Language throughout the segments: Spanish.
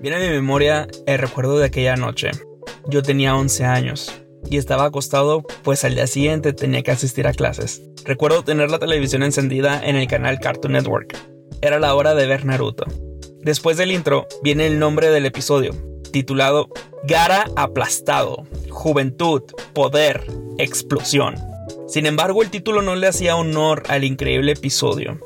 Viene a mi memoria el recuerdo de aquella noche. Yo tenía 11 años y estaba acostado pues al día siguiente tenía que asistir a clases. Recuerdo tener la televisión encendida en el canal Cartoon Network. Era la hora de ver Naruto. Después del intro viene el nombre del episodio, titulado Gara aplastado, juventud, poder, explosión. Sin embargo, el título no le hacía honor al increíble episodio.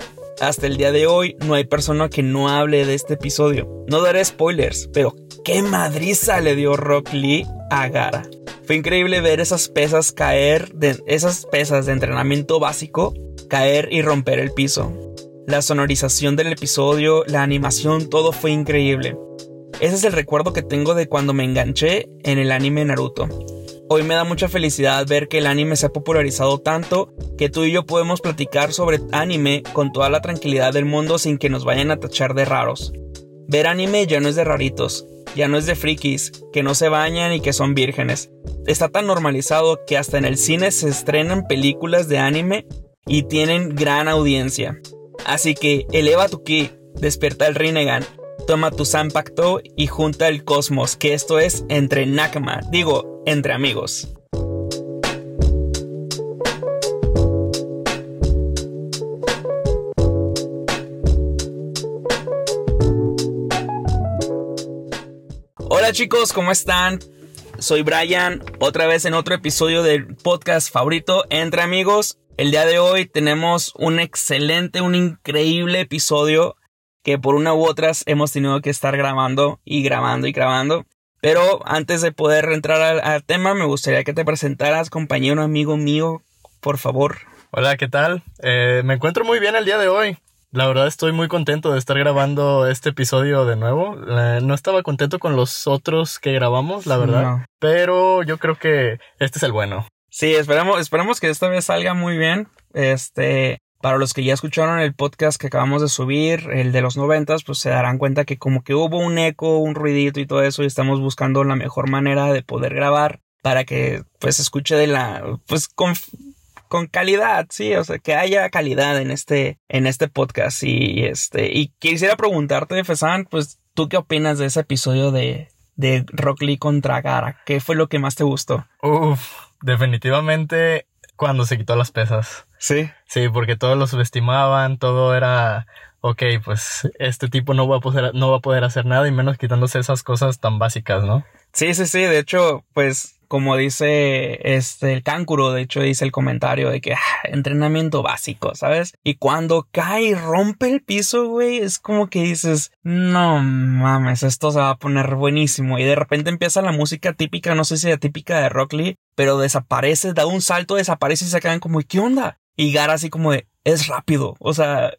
Hasta el día de hoy no hay persona que no hable de este episodio. No daré spoilers, pero qué madriza le dio Rock Lee a Gara. Fue increíble ver esas pesas caer, esas pesas de entrenamiento básico, caer y romper el piso. La sonorización del episodio, la animación, todo fue increíble. Ese es el recuerdo que tengo de cuando me enganché en el anime Naruto. Hoy me da mucha felicidad ver que el anime se ha popularizado tanto que tú y yo podemos platicar sobre anime con toda la tranquilidad del mundo sin que nos vayan a tachar de raros. Ver anime ya no es de raritos, ya no es de frikis, que no se bañan y que son vírgenes. Está tan normalizado que hasta en el cine se estrenan películas de anime y tienen gran audiencia. Así que eleva tu ki, despierta el Rinnegan, toma tu Zanpakuto y junta el cosmos, que esto es entre Nakama, digo, entre amigos. Hola chicos, ¿cómo están? Soy Brian, otra vez en otro episodio del podcast favorito Entre Amigos. El día de hoy tenemos un excelente, un increíble episodio que por una u otras hemos tenido que estar grabando y grabando y grabando. Pero antes de poder entrar al, tema, me gustaría que te presentaras, compañero, amigo mío, por favor. Hola, ¿qué tal? Eh, me encuentro muy bien el día de hoy. La verdad estoy muy contento de estar grabando este episodio de nuevo. Eh, no estaba contento con los otros que grabamos, la verdad. Pero yo creo que este es el bueno. Sí, esperamos, esperamos que esta vez salga muy bien. Este, para los que ya escucharon el podcast que acabamos de subir, el de los noventas, pues se darán cuenta que como que hubo un eco, un ruidito y todo eso y estamos buscando la mejor manera de poder grabar para que pues escuche de la, pues con, con calidad, sí, o sea, que haya calidad en este, en este podcast y este, y quisiera preguntarte, Fesan, pues tú qué opinas de ese episodio de, de Rock Lee contra Gara, ¿qué fue lo que más te gustó? Uf, definitivamente cuando se quitó las pesas. Sí. Sí, porque todos lo subestimaban, todo era, ok, pues este tipo no va a poder, no va a poder hacer nada y menos quitándose esas cosas tan básicas, ¿no? Sí, sí, sí, de hecho, pues como dice este el cáncuro, de hecho dice el comentario de que ah, entrenamiento básico, ¿sabes? Y cuando cae y rompe el piso, güey, es como que dices, no mames, esto se va a poner buenísimo. Y de repente empieza la música típica, no sé si la típica de Rock Lee, pero desaparece, da un salto, desaparece y se quedan como, ¿qué onda? Y Gara así como de, es rápido, o sea,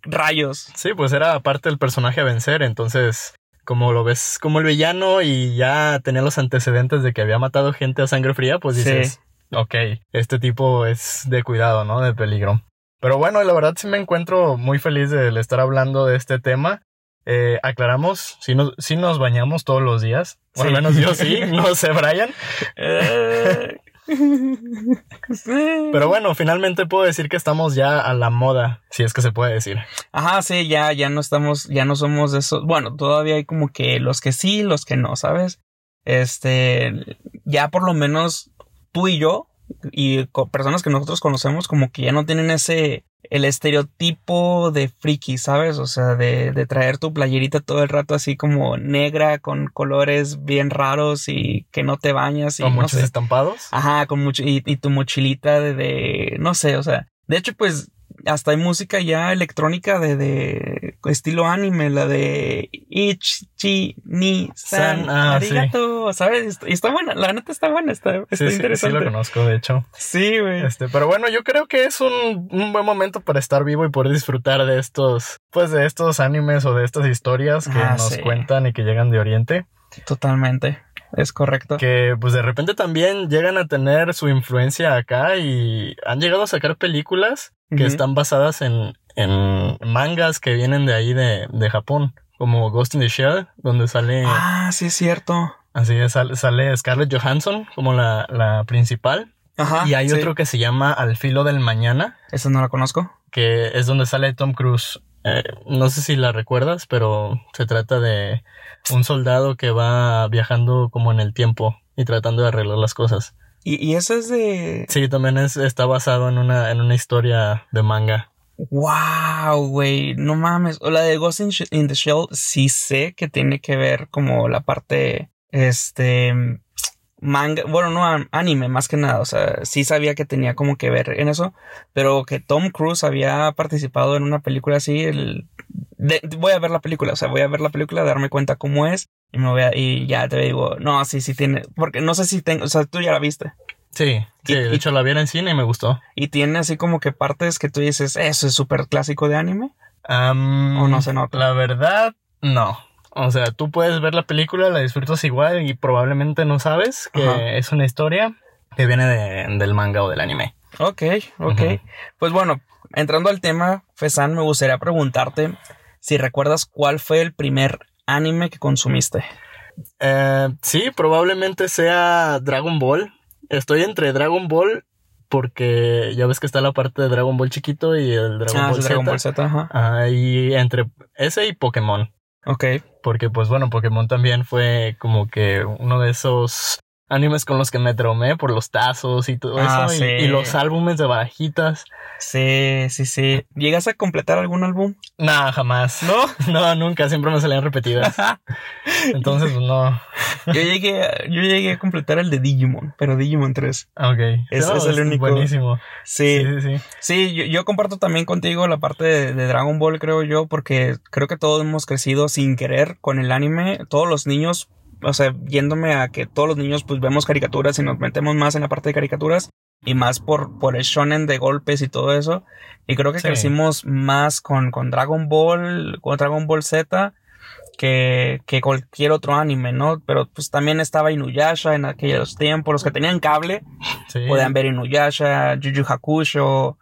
rayos. Sí, pues era parte del personaje a vencer, entonces como lo ves como el villano y ya tenía los antecedentes de que había matado gente a sangre fría, pues dices, ok, este tipo es de cuidado, ¿no? De peligro. Pero bueno, la verdad sí me encuentro muy feliz de estar hablando de este tema. Eh, aclaramos, si nos, si nos bañamos todos los días, o al menos yo sí, no sé, Brian. Eh, pero bueno, finalmente puedo decir que estamos ya a la moda, si es que se puede decir. Ajá, sí, ya, ya no estamos, ya no somos de esos. Bueno, todavía hay como que los que sí, los que no, ¿sabes? Este, ya por lo menos tú y yo y personas que nosotros conocemos como que ya no tienen ese el estereotipo de friki, ¿sabes? O sea, de, de, traer tu playerita todo el rato así como negra, con colores bien raros y que no te bañas. Y, con muchos estampados. Ajá, con mucho, y, y tu mochilita de, de, no sé, o sea, de hecho, pues hasta hay música ya electrónica de, de estilo anime, la de Ichi ni San ah, Arigato, ¿sabes? Y está buena, la neta está buena, está, está interesante. Sí, lo conozco, de hecho. Sí, güey. Este, pero bueno, yo creo que es un, un, buen momento para estar vivo y poder disfrutar de estos, pues de estos animes o de estas historias que Ah, nos sí. cuentan y que llegan de Oriente. Totalmente. Es correcto. Que pues de repente también llegan a tener su influencia acá y han llegado a sacar películas que están basadas en, en mangas que vienen de ahí de, de Japón, como Ghost in the Shell, donde sale, Ah, sí es cierto. así es, sale, sale Scarlett Johansson como la, la principal. Ajá. y hay sí. otro que se llama Al filo del mañana, Esa no la conozco. que es donde sale Tom Cruise. eh, no sé si la recuerdas, pero se trata de un soldado que va viajando como en el tiempo y tratando de arreglar las cosas. ¿Y, y eso es de...? Sí, también es, está basado en una, en una historia de manga. Wow, güey, no mames. O la de Ghost in, the Shell, sí sé que tiene que ver como la parte, este, manga, bueno, no an- anime más que nada. O sea, sí sabía que tenía como que ver en eso, pero que Tom Cruise había participado en una película así, el, de- voy a ver la película, o sea, voy a ver la película, darme cuenta cómo es y me voy a, y ya te digo, no, sí, sí tiene, porque no sé si tengo, o sea, tú ya la viste. Sí, sí, Y- de y- hecho la vi en cine y me gustó. Y tiene así como que partes que tú dices, eso es súper clásico de anime. ¿O no se nota? La verdad, no. O sea, tú puedes ver la película, la disfrutas igual y probablemente no sabes que Ajá. es una historia que viene de- del manga o del anime. Ok, ok. Pues bueno, entrando al tema, Fesan, me gustaría preguntarte si recuerdas cuál fue el primer anime que consumiste. Eh, sí, probablemente sea Dragon Ball. Estoy entre Dragon Ball porque ya ves que está la parte de Dragon Ball chiquito y el Dragon ah, Ball Z. Dragon Ball Z, ajá. Ah, y entre ese y Pokémon. Ok. Porque pues bueno, Pokémon también fue como que uno de esos animes con los que me traumé por los tazos y todo Ah, eso. y- sí. Y, los álbumes de barajitas. Sí, sí, sí. ¿Llegas a completar algún álbum? Nah, jamás. No. No, nunca, siempre me salían repetidas. Entonces, pues no. yo llegué, yo llegué a completar el de Digimon, pero Digimon 3. Ok. Es- No, es el único. Buenísimo. Sí, Sí, sí, sí. Sí, yo, yo comparto también contigo la parte de, de Dragon Ball, creo yo, porque creo que todos hemos crecido sin querer con el anime. Todos los niños, o sea, yéndome a que todos los niños pues vemos caricaturas y nos metemos más en la parte de caricaturas y más por, por el shonen de golpes y todo eso. Y creo que Sí. crecimos más con, con Dragon Ball, con Dragon Ball Z. Que, que cualquier otro anime, ¿no? Pero pues también estaba Inuyasha en aquellos tiempos. Los que tenían cable Sí. podían ver Inuyasha, Yu Hakusho,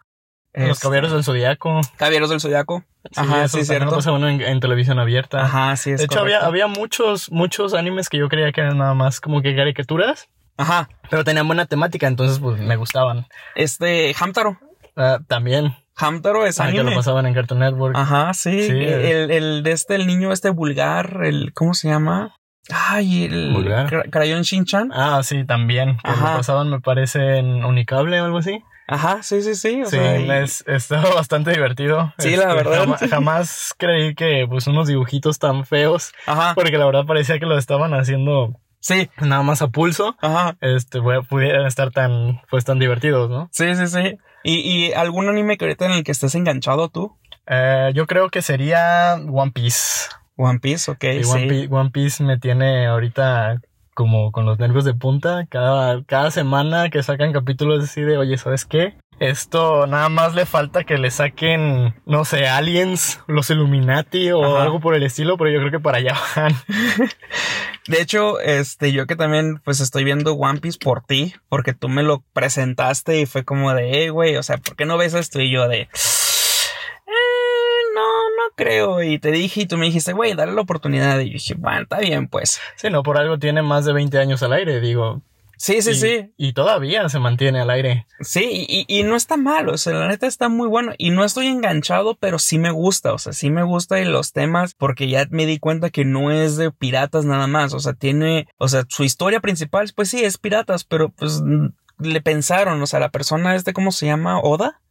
Los este, caballeros del zodiaco. Caballeros del Zodiaco. Ajá, eso sí, también lo cierto. pasa uno en, en televisión abierta. Ajá, sí, es de hecho, había, correcto. había muchos, muchos animes que yo creía que eran nada más como que caricaturas, Ajá. pero tenían buena temática, entonces pues me gustaban. Este, Hamtaro. Ah, también, Hamtaro es ah, que lo pasaban en Cartoon Network. Ajá, sí. Sí. El, el de este, el niño este vulgar, el, ¿cómo se llama? Ay, el ¿Vulgar? Cra- Crayon Shin-chan. Ah, sí, también. Que lo Ajá. pasaban, me parece, en Unicable o algo así. Ajá, sí, sí, sí. O sí, sea, y- es, estaba bastante divertido. Este, Sí, la verdad. Jamás, jamás creí que pues unos dibujitos tan feos, Ajá, porque la verdad parecía que lo estaban haciendo sí. nada más a pulso. Ajá. Este, pu- pudieran estar tan, pues tan divertidos, ¿no? Sí, sí, sí. ¿Y, y algún anime que ahorita en el que estés enganchado tú? Eh, yo creo que sería One Piece. One Piece, ok, sí. One, Pi- One Piece me tiene ahorita como con los nervios de punta. Cada, cada semana que sacan capítulos así de, oye, ¿sabes qué? Esto nada más le falta que le saquen, no sé, aliens, los Illuminati o Ajá. algo por el estilo, pero yo creo que para allá van. De hecho, este, yo que también, pues estoy viendo One Piece por ti, porque tú me lo presentaste y fue como de, hey, güey, o sea, ¿por qué no ves esto? Y yo de, "Eh, no, no creo. Y te dije, y tú me dijiste, güey, dale la oportunidad. Y yo dije, bueno, está bien, pues. Sí, no, por algo tiene más de 20 años al aire, digo. Sí, sí, y, sí. Y todavía se mantiene al aire. Sí, y, y no está mal, o sea, la neta está muy bueno. Y no estoy enganchado, pero sí me gusta, o sea, sí me gusta y los temas, porque ya me di cuenta que no es de piratas nada más, o sea, tiene, o sea, su historia principal, pues sí, es piratas, pero pues le pensaron, o sea, la persona este, ¿cómo se llama? Oda.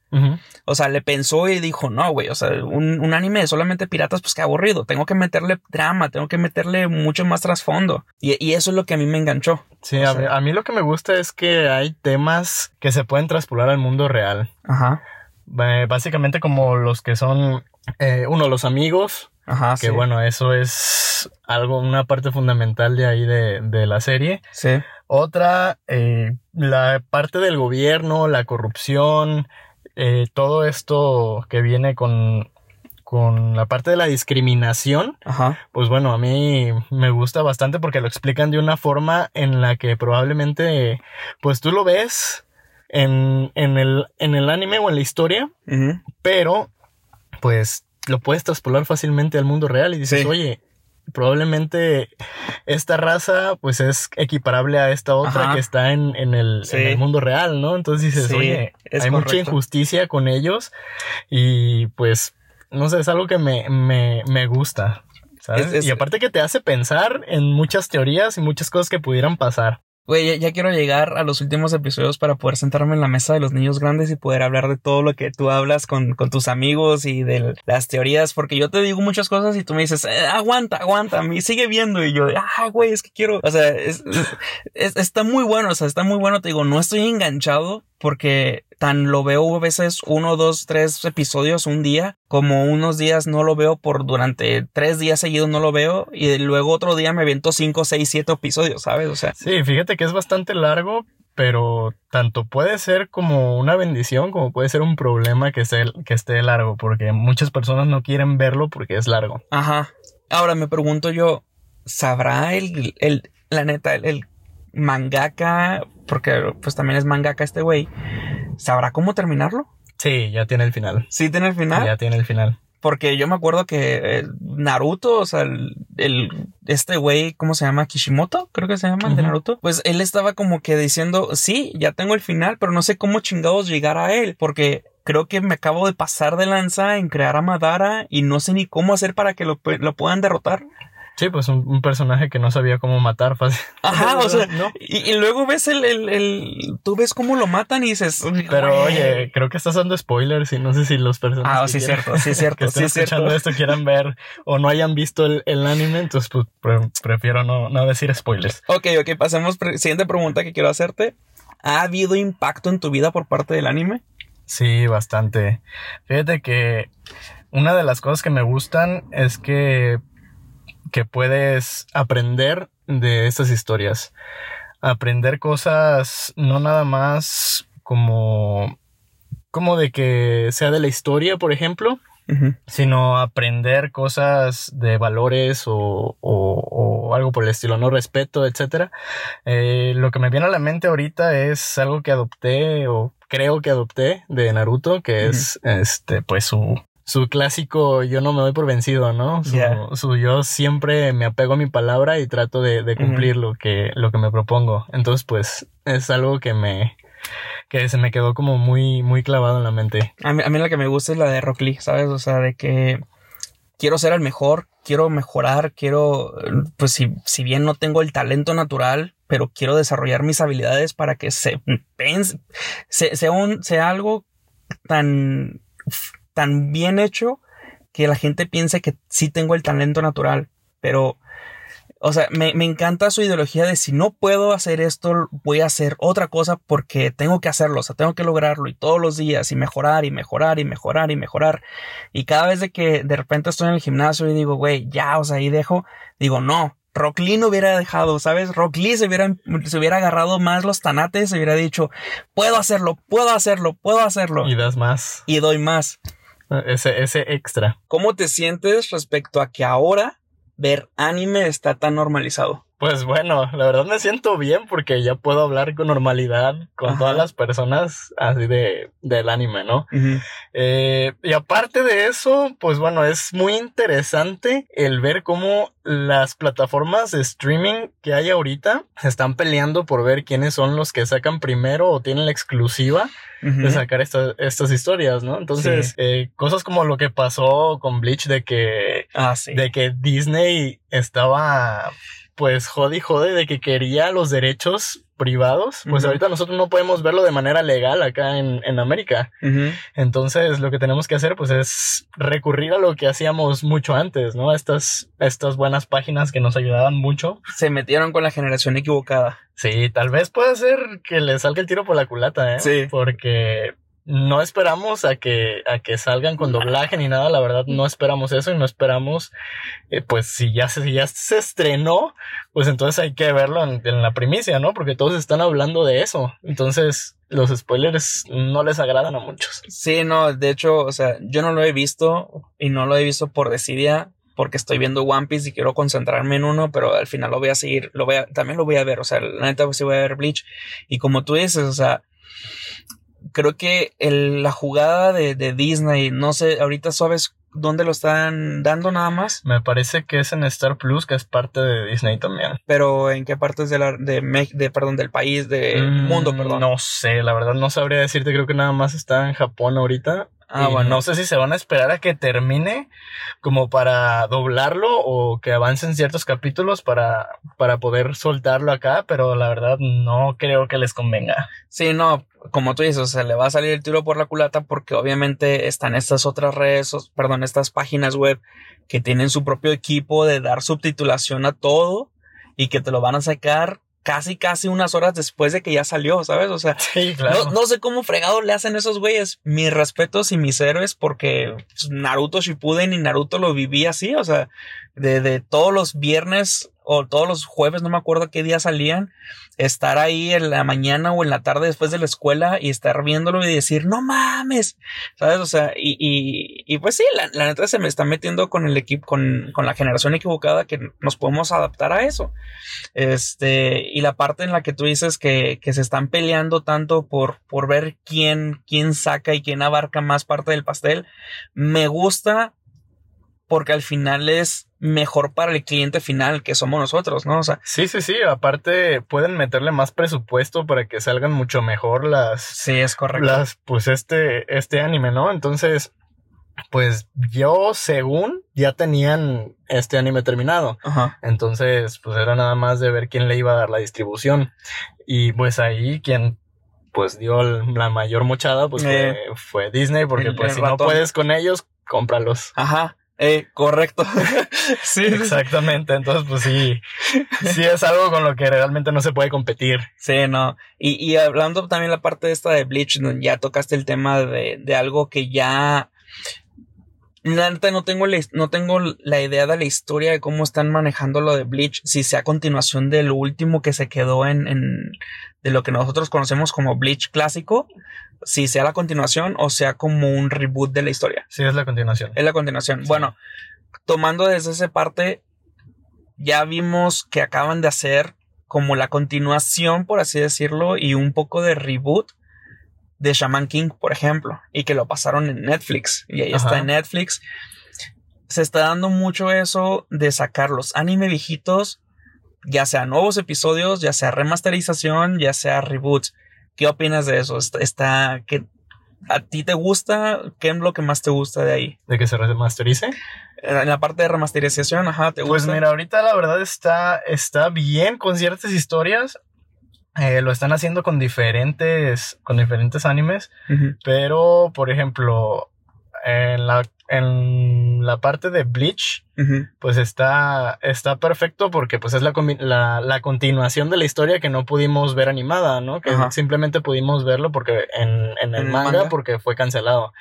O sea, le pensó y dijo, no, güey, o sea, un, un anime de solamente piratas, pues qué aburrido. Tengo que meterle drama, tengo que meterle mucho más trasfondo. Y, y eso es lo que a mí me enganchó. Sí, a, sea- a mí lo que me gusta es que hay temas que se pueden traspolar al mundo real. Ajá. Eh, básicamente como los que son, eh, uno, los amigos, Ajá. que sí. bueno, eso es algo, una parte fundamental de ahí de, de la serie. Sí. Otra, eh, la parte del gobierno, la corrupción, eh, todo esto que viene con, con la parte de la discriminación, Ajá. pues bueno, a mí me gusta bastante porque lo explican de una forma en la que probablemente, pues tú lo ves en, en, el, en el anime o en la historia, pero pues lo puedes traspolar fácilmente al mundo real y dices, Sí. oye, probablemente esta raza pues es equiparable a esta otra Ajá. que está en, en el, Sí. en el mundo real, ¿no? Entonces dices, Sí, oye, es hay mucha injusticia con ellos y pues no sé, es algo que me, me, me gusta. ¿sabes? y aparte que te hace pensar en muchas teorías y muchas cosas que pudieran pasar. Güey, ya, quiero llegar a los últimos episodios para poder sentarme en la mesa de los niños grandes y poder hablar de todo lo que tú hablas con, con tus amigos y de las teorías, porque yo te digo muchas cosas y tú me dices, eh, aguanta, aguanta, me sigue viendo y yo, ah, güey, es que quiero, o sea, es, está muy bueno, o sea, está muy bueno, te digo, no estoy enganchado porque tan lo veo a veces uno, dos, tres episodios un día, como unos días no lo veo por durante tres días seguidos no lo veo y luego otro día me aviento cinco, seis, siete episodios, ¿sabes? O sea. Sí, fíjate que es bastante largo, pero tanto puede ser como una bendición como puede ser un problema que esté, que esté largo, porque muchas personas no quieren verlo porque es largo. Ajá. Ahora me pregunto yo, ¿sabrá el, el la neta, el, el mangaka, porque pues también es mangaka este güey, ¿sabrá cómo terminarlo? Sí, ya tiene el final. ¿Sí tiene el final? Ya tiene el final. Porque yo me acuerdo que eh, Naruto, o sea, el, este güey, ¿cómo se llama? Kishimoto, creo que se llama, el de Naruto. Pues él estaba como que diciendo, sí, ya tengo el final, pero no sé cómo chingados llegar a él, porque creo que me acabo de pasar de lanza en crear a Madara y no sé ni cómo hacer para que lo, lo puedan derrotar. Sí, pues un, personaje que no sabía cómo matar fácil. Ajá, o sea, y, luego ves el, el, el, tú ves cómo lo matan y dices. Pero oye, creo que estás dando spoilers y no sé si los personajes. Ah, sí, es cierto, sí, cierto. que estén escuchando esto quieran ver o no hayan visto el, el anime, entonces pues prefiero no, no decir spoilers. Ok, ok, pasemos. Siguiente pregunta que quiero hacerte. ¿Ha habido impacto en tu vida por parte del anime? Sí, bastante. Fíjate que una de las cosas que me gustan es que que puedes aprender de estas historias. Aprender cosas no nada más como como de que sea de la historia, por ejemplo, sino aprender cosas de valores o, o, algo por el estilo, no respeto, etcétera. Eh, lo que me viene a la mente ahorita es algo que adopté o creo que adopté de Naruto, que es este, pues su, su clásico yo no me doy por vencido, ¿no? Su, yo siempre me apego a mi palabra y trato de, cumplir lo que, lo que me propongo. Entonces, pues, es algo que me, que se me quedó como muy, muy clavado en la mente. A mí, a mí la que me gusta es la de Rock Lee, ¿sabes? O sea, de que quiero ser el mejor, quiero mejorar, quiero, pues si, si bien no tengo el talento natural, pero quiero desarrollar mis habilidades para que se, sea, un, sea algo tan tan bien hecho que la gente piense que sí tengo el talento natural. Pero, o sea, me, encanta su ideología de si no puedo hacer esto, voy a hacer otra cosa porque tengo que hacerlo, o sea, tengo que lograrlo y todos los días y mejorar y mejorar y mejorar y mejorar. Y cada vez de que de repente estoy en el gimnasio y digo, güey, ya, o sea, ahí dejo, digo, no, Rock Lee no hubiera dejado, ¿sabes? Rock Lee se hubiera, se hubiera agarrado más los tanates, se hubiera dicho, puedo hacerlo, puedo hacerlo, puedo hacerlo. Y das más. Y doy más. Ese, ese extra. ¿Cómo te sientes respecto a que ahora ver anime está tan normalizado? Pues bueno, la verdad me siento bien porque ya puedo hablar con normalidad con todas las personas así de del anime, ¿no? Eh, y aparte de eso, pues bueno, es muy interesante el ver cómo las plataformas de streaming que hay ahorita se están peleando por ver quiénes son los que sacan primero o tienen la exclusiva de sacar estas historias, ¿no? Entonces, eh, cosas como lo que pasó con Bleach de que, ah, de que Disney estaba pues jode y jode de que quería los derechos privados, pues ahorita nosotros no podemos verlo de manera legal acá en, en América. Entonces lo que tenemos que hacer pues es recurrir a lo que hacíamos mucho antes, ¿no? Estas, estas buenas páginas que nos ayudaban mucho. Se metieron con la generación equivocada. Sí, tal vez pueda ser que le salga el tiro por la culata, ¿eh? Sí. Porque no esperamos a que, a que salgan con doblaje ni nada, la verdad no esperamos eso y no esperamos, eh, pues si ya, se, ya se estrenó, pues entonces hay que verlo en, la primicia, ¿no? Porque todos están hablando de eso, entonces los spoilers no les agradan a muchos. Sí, no, de hecho, o sea, yo no lo he visto y no lo he visto por desidia porque estoy viendo One Piece y quiero concentrarme en uno, pero al final lo voy a seguir, lo voy a, también lo voy a ver, o sea, la neta pues sí voy a ver Bleach y como tú dices, o sea, creo que la jugada de, Disney, no sé, ahorita sabes dónde lo están dando nada más. Me parece que es en Star Plus, que es parte de Disney también. Pero ¿en qué partes de la, de, de perdón, del país, del mm, mundo, perdón? No sé, la verdad no sabría decirte, creo que nada más está en Japón ahorita. Ah, bueno. No sé si se van a esperar a que termine como para doblarlo o que avancen ciertos capítulos para, para poder soltarlo acá, pero la verdad no creo que les convenga. Sí, no, como tú dices, o sea, le va a salir el tiro por la culata porque obviamente están estas otras redes, perdón, estas páginas web que tienen su propio equipo de dar subtitulación a todo y que te lo van a sacar casi, casi unas horas después de que ya salió, ¿sabes? O sea, no, sé cómo fregado le hacen esos güeyes. Mis respetos y mis héroes porque pues, Naruto Shippuden y Naruto lo viví así, o sea, de, de todos los viernes o todos los jueves, no me acuerdo qué día salían, estar ahí en la mañana o en la tarde después de la escuela y estar viéndolo y decir, no mames, ¿sabes? O sea, y, y, pues sí, la, la, neta se me está metiendo con el equipo, con, con, la generación equivocada que nos podemos adaptar a eso. Este, y la parte en la que tú dices que, que se están peleando tanto por, por ver quién, quién saca y quién abarca más parte del pastel, me gusta porque al final es mejor para el cliente final que somos nosotros, ¿no? O sea, sí, sí, sí, aparte pueden meterle más presupuesto para que salgan mucho mejor las Sí, es correcto. Las pues este este anime, ¿no? Entonces, pues yo según ya tenían este anime terminado. Ajá. Entonces, pues era nada más de ver quién le iba a dar la distribución. Y pues ahí quien pues dio la mayor mochada pues eh, fue, Disney porque pues si no puedes con ellos, cómpralos. Ajá. Eh, correcto. sí. Exactamente. Entonces, pues sí, sí es algo con lo que realmente no se puede competir. Sí, no. Y, y hablando también la parte esta de Bleach, ya tocaste el tema de, de algo que ya la no tengo, la, no tengo la idea de la historia de cómo están manejando lo de Bleach, si sea continuación del último que se quedó en, en, de lo que nosotros conocemos como Bleach clásico, si sea la continuación o sea como un reboot de la historia. Sí, es la continuación. Es la continuación. Bueno, tomando desde esa parte, ya vimos que acaban de hacer como la continuación, por así decirlo, y un poco de reboot de Shaman King, por ejemplo, y que lo pasaron en Netflix, y ahí está en Netflix. Se está dando mucho eso de sacar los anime viejitos, ya sea nuevos episodios, ya sea remasterización, ya sea reboots. ¿Qué opinas de eso? Está, que ¿A ti te gusta? ¿Qué es lo que más te gusta de ahí? ¿De que se remasterice? En la parte de remasterización, ajá, ¿te pues gusta? Pues mira, ahorita la verdad está, está bien con ciertas historias. Eh, lo están haciendo con diferentes, con diferentes animes, pero por ejemplo, en la, en la parte de Bleach, pues está, está perfecto porque pues es la, la, la, continuación de la historia que no pudimos ver animada, ¿no? Que simplemente pudimos verlo porque en, en el manga, porque fue cancelado.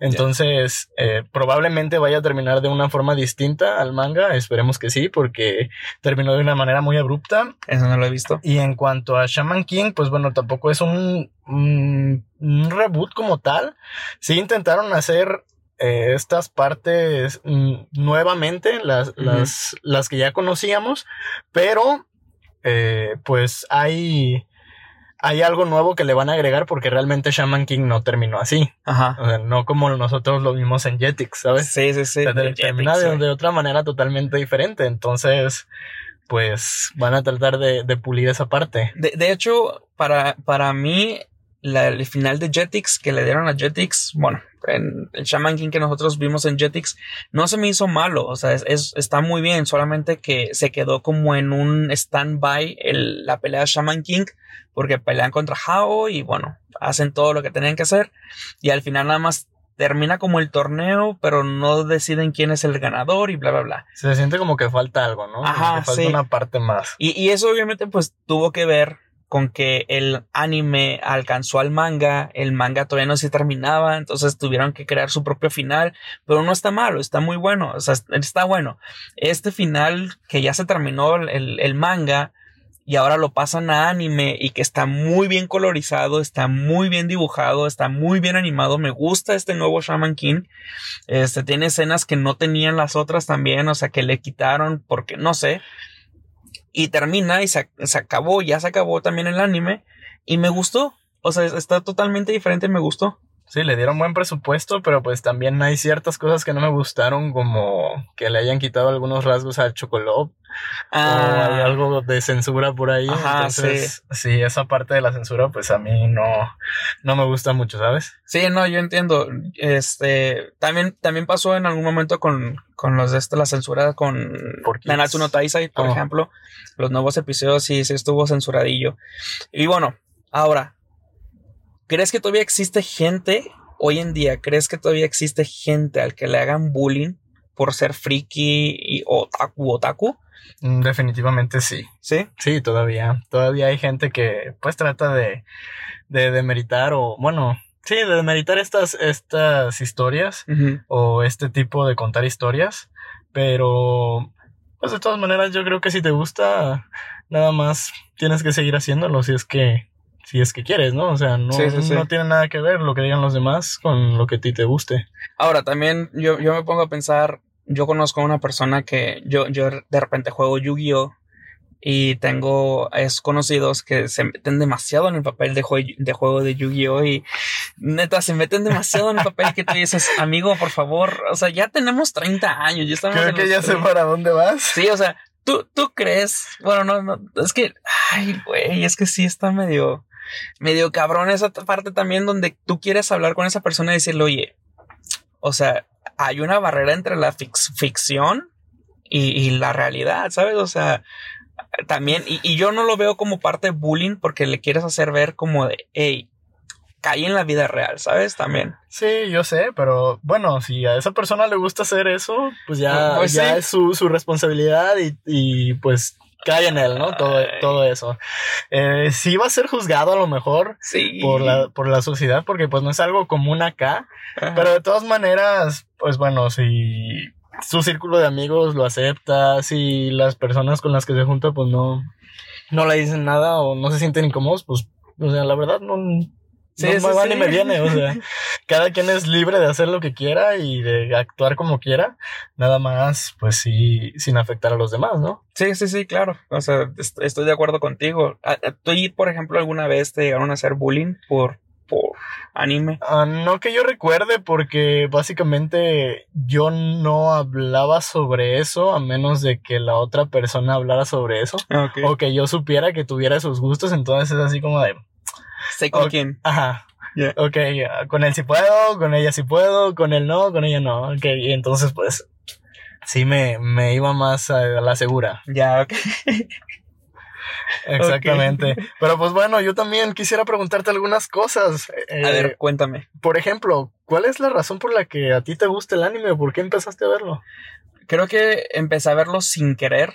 Entonces, eh, probablemente vaya a terminar de una forma distinta al manga, esperemos que sí, porque terminó de una manera muy abrupta. Eso no lo he visto. Y en cuanto a Shaman King, pues bueno, tampoco es un, un, un reboot como tal. Sí intentaron hacer eh, estas partes mm, nuevamente, las, las, las, que ya conocíamos, pero eh, pues hay, hay algo nuevo que le van a agregar porque realmente Shaman King no terminó así. Ajá. O sea, no como nosotros lo vimos en Jetix, ¿sabes? Sí, sí, sí. termina de, otra manera totalmente diferente. Entonces, pues van a tratar de, de pulir esa parte. De, de hecho, para, para mí, la, el final de Jetix que le dieron a Jetix, bueno, en el Shaman King que nosotros vimos en Jetix, no se me hizo malo, o sea, es, está muy bien, solamente que se quedó como en un stand-by la pelea de Shaman King, porque pelean contra Hao y bueno, hacen todo lo que tenían que hacer, y al final nada más termina como el torneo, pero no deciden quién es el ganador y bla, bla, bla. Se siente como que falta algo, ¿no? Ajá, falta una parte más. Y, y eso obviamente pues tuvo que ver con que el anime alcanzó al manga, el manga todavía no se terminaba, entonces tuvieron que crear su propio final, pero no está malo, está muy bueno, o sea, está bueno. Este final que ya se terminó el, el manga y ahora lo pasan a anime y que está muy bien colorizado, está muy bien dibujado, está muy bien animado, me gusta este nuevo Shaman King, este tiene escenas que no tenían las otras también, o sea, que le quitaron porque no sé y termina y se, acabó, ya se acabó también el anime y me gustó. O sea, está totalmente diferente, me gustó. Sí, le dieron buen presupuesto, pero pues también hay ciertas cosas que no me gustaron, como que le hayan quitado algunos rasgos al Chocolop. Ah. O hay algo de censura por ahí. Entonces, sí. esa parte de la censura, pues a mí no, no me gusta mucho, ¿sabes? Sí, no, yo entiendo. Este, también, también pasó en algún momento con, con los de este, la censura con Nanatsu no Taisai, por oh. ejemplo. Los nuevos episodios sí, sí estuvo censuradillo. Y bueno, ahora, ¿Crees que todavía existe gente hoy en día? ¿Crees que todavía existe gente al que le hagan bullying por ser friki y otaku otaku? Mm, definitivamente sí. ¿Sí? Sí, todavía. Todavía hay gente que pues trata de, de demeritar o bueno, sí, de demeritar estas, estas historias o este tipo de contar historias. Pero pues de todas maneras yo creo que si te gusta, nada más tienes que seguir haciéndolo si es que si es que quieres, ¿no? O sea, no, no tiene nada que ver lo que digan los demás con lo que a ti te guste. Ahora, también yo, yo me pongo a pensar, yo conozco a una persona que yo, yo de repente juego Yu-Gi-Oh! y tengo es conocidos que se meten demasiado en el papel de, de juego de Yu-Gi-Oh! y neta se meten demasiado en el papel que tú dices, amigo, por favor, o sea, ya tenemos 30 años, ya estamos Creo que ya sé para dónde vas. Sí, o sea, tú, tú crees, bueno, no, no, es que, ay, güey, es que sí está medio, medio cabrón esa parte también donde tú quieres hablar con esa persona y decirle, oye, o sea, hay una barrera entre la ficción y, la realidad, ¿sabes? O sea, también, y, yo no lo veo como parte de bullying porque le quieres hacer ver como de, hey, cae en la vida real, ¿sabes? También. Sí, yo sé, pero bueno, si a esa persona le gusta hacer eso, pues ya, pues ya es su, su responsabilidad y, y, pues cae en él, ¿no? Todo, todo eso. Eh, sí va a ser juzgado a lo mejor por, la, por la sociedad, porque pues no es algo común acá, pero de todas maneras, pues bueno, si su círculo de amigos lo acepta, si las personas con las que se junta pues no, no le dicen nada o no se sienten incómodos, pues, o sea, la verdad no, Sí, no me va ni me viene, o sea, cada quien es libre de hacer lo que quiera y de actuar como quiera, nada más, pues sí, sin afectar a los demás, ¿no? Sí, sí, sí, claro, o sea, estoy de acuerdo contigo. ¿Tú, por ejemplo, alguna vez te llegaron a hacer bullying por, por anime? Ah, no que yo recuerde, porque básicamente yo no hablaba sobre eso a menos de que la otra persona hablara sobre eso. Ah, o que yo supiera que tuviera esos gustos, entonces es así como de Sé con quién. Ajá. Ok, con él sí puedo, con ella sí puedo, con él no, con ella no. Ok, y entonces pues sí me, me iba más a la segura. Ya, ok. Exactamente. Pero pues bueno, yo también quisiera preguntarte algunas cosas. a ver, eh, cuéntame. Por ejemplo, ¿cuál es la razón por la que a ti te gusta el anime? ¿Por qué empezaste a verlo? Creo que empecé a verlo sin querer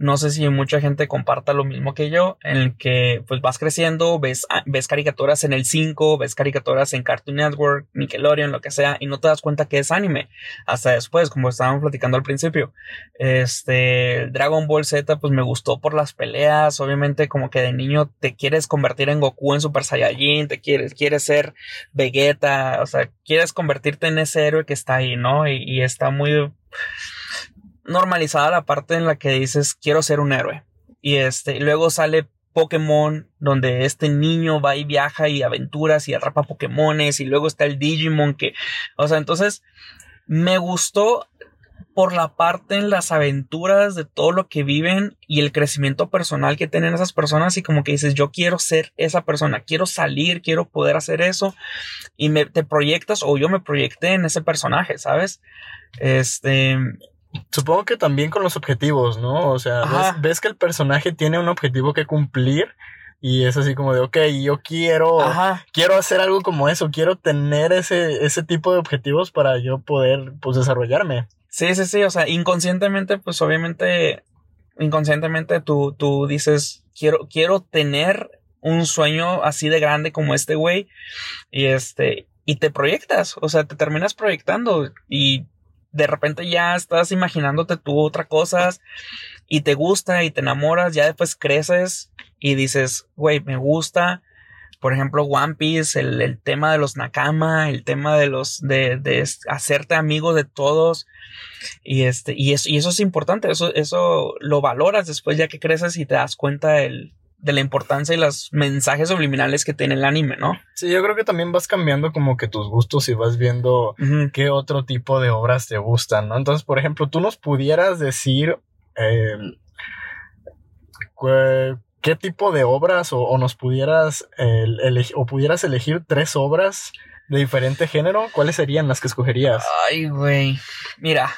no sé si mucha gente comparta lo mismo que yo, en el que pues vas creciendo, ves, ah, ves caricaturas en el 5, ves caricaturas en Cartoon Network, Nickelodeon, lo que sea, y no te das cuenta que es anime. Hasta después, como estábamos platicando al principio. Este, Dragon Ball Z pues me gustó por las peleas, obviamente como que de niño te quieres convertir en Goku en Super Saiyajin, te quieres, quieres ser Vegeta, o sea, quieres convertirte en ese héroe que está ahí, ¿no? Y, y está muy normalizada la parte en la que dices quiero ser un héroe. Y este, luego sale Pokémon, donde este niño va y viaja y aventuras y atrapa Pokémones, y luego está el Digimon que, o sea, entonces me gustó por la parte en las aventuras de todo lo que viven y el crecimiento personal que tienen esas personas y como que dices yo quiero ser esa persona, quiero salir, quiero poder hacer eso y me te proyectas o yo me proyecté en ese personaje, ¿sabes? Este Supongo que también con los objetivos, ¿no? O sea, ves, que el personaje tiene un objetivo que cumplir y es así como de, ok, yo quiero, quiero hacer algo como eso, quiero tener ese, ese tipo de objetivos para yo poder, pues, desarrollarme. Sí, sí, sí, o sea, inconscientemente, pues, obviamente, inconscientemente tú, tú dices, quiero, quiero tener un sueño así de grande como este güey y este, y te proyectas, o sea, te terminas proyectando y de repente ya estás imaginándote tú otras cosas y te gusta y te enamoras, ya después creces y dices, güey, me gusta. Por ejemplo, One Piece, el, tema de los Nakama, el tema de los, de, de hacerte amigo de todos. Y este, y eso, y eso es importante, eso, eso lo valoras después ya que creces y te das cuenta el, de la importancia y los mensajes subliminales que tiene el anime, ¿no? Sí, yo creo que también vas cambiando como que tus gustos y vas viendo qué otro tipo de obras te gustan, ¿no? Entonces, por ejemplo, tú nos pudieras decir eh, qué tipo de obras o, nos pudieras o pudieras elegir tres obras de diferente género, ¿cuáles serían las que escogerías? Ay, güey. Mira,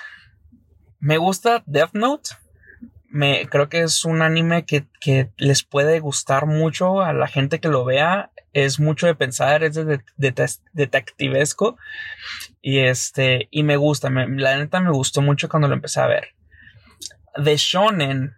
me gusta Death Note me, creo que es un anime que, que, les puede gustar mucho a la gente que lo vea. Es mucho de pensar, es de, detectivesco. Y este, y me gusta, la neta me gustó mucho cuando lo empecé a ver. De Shonen,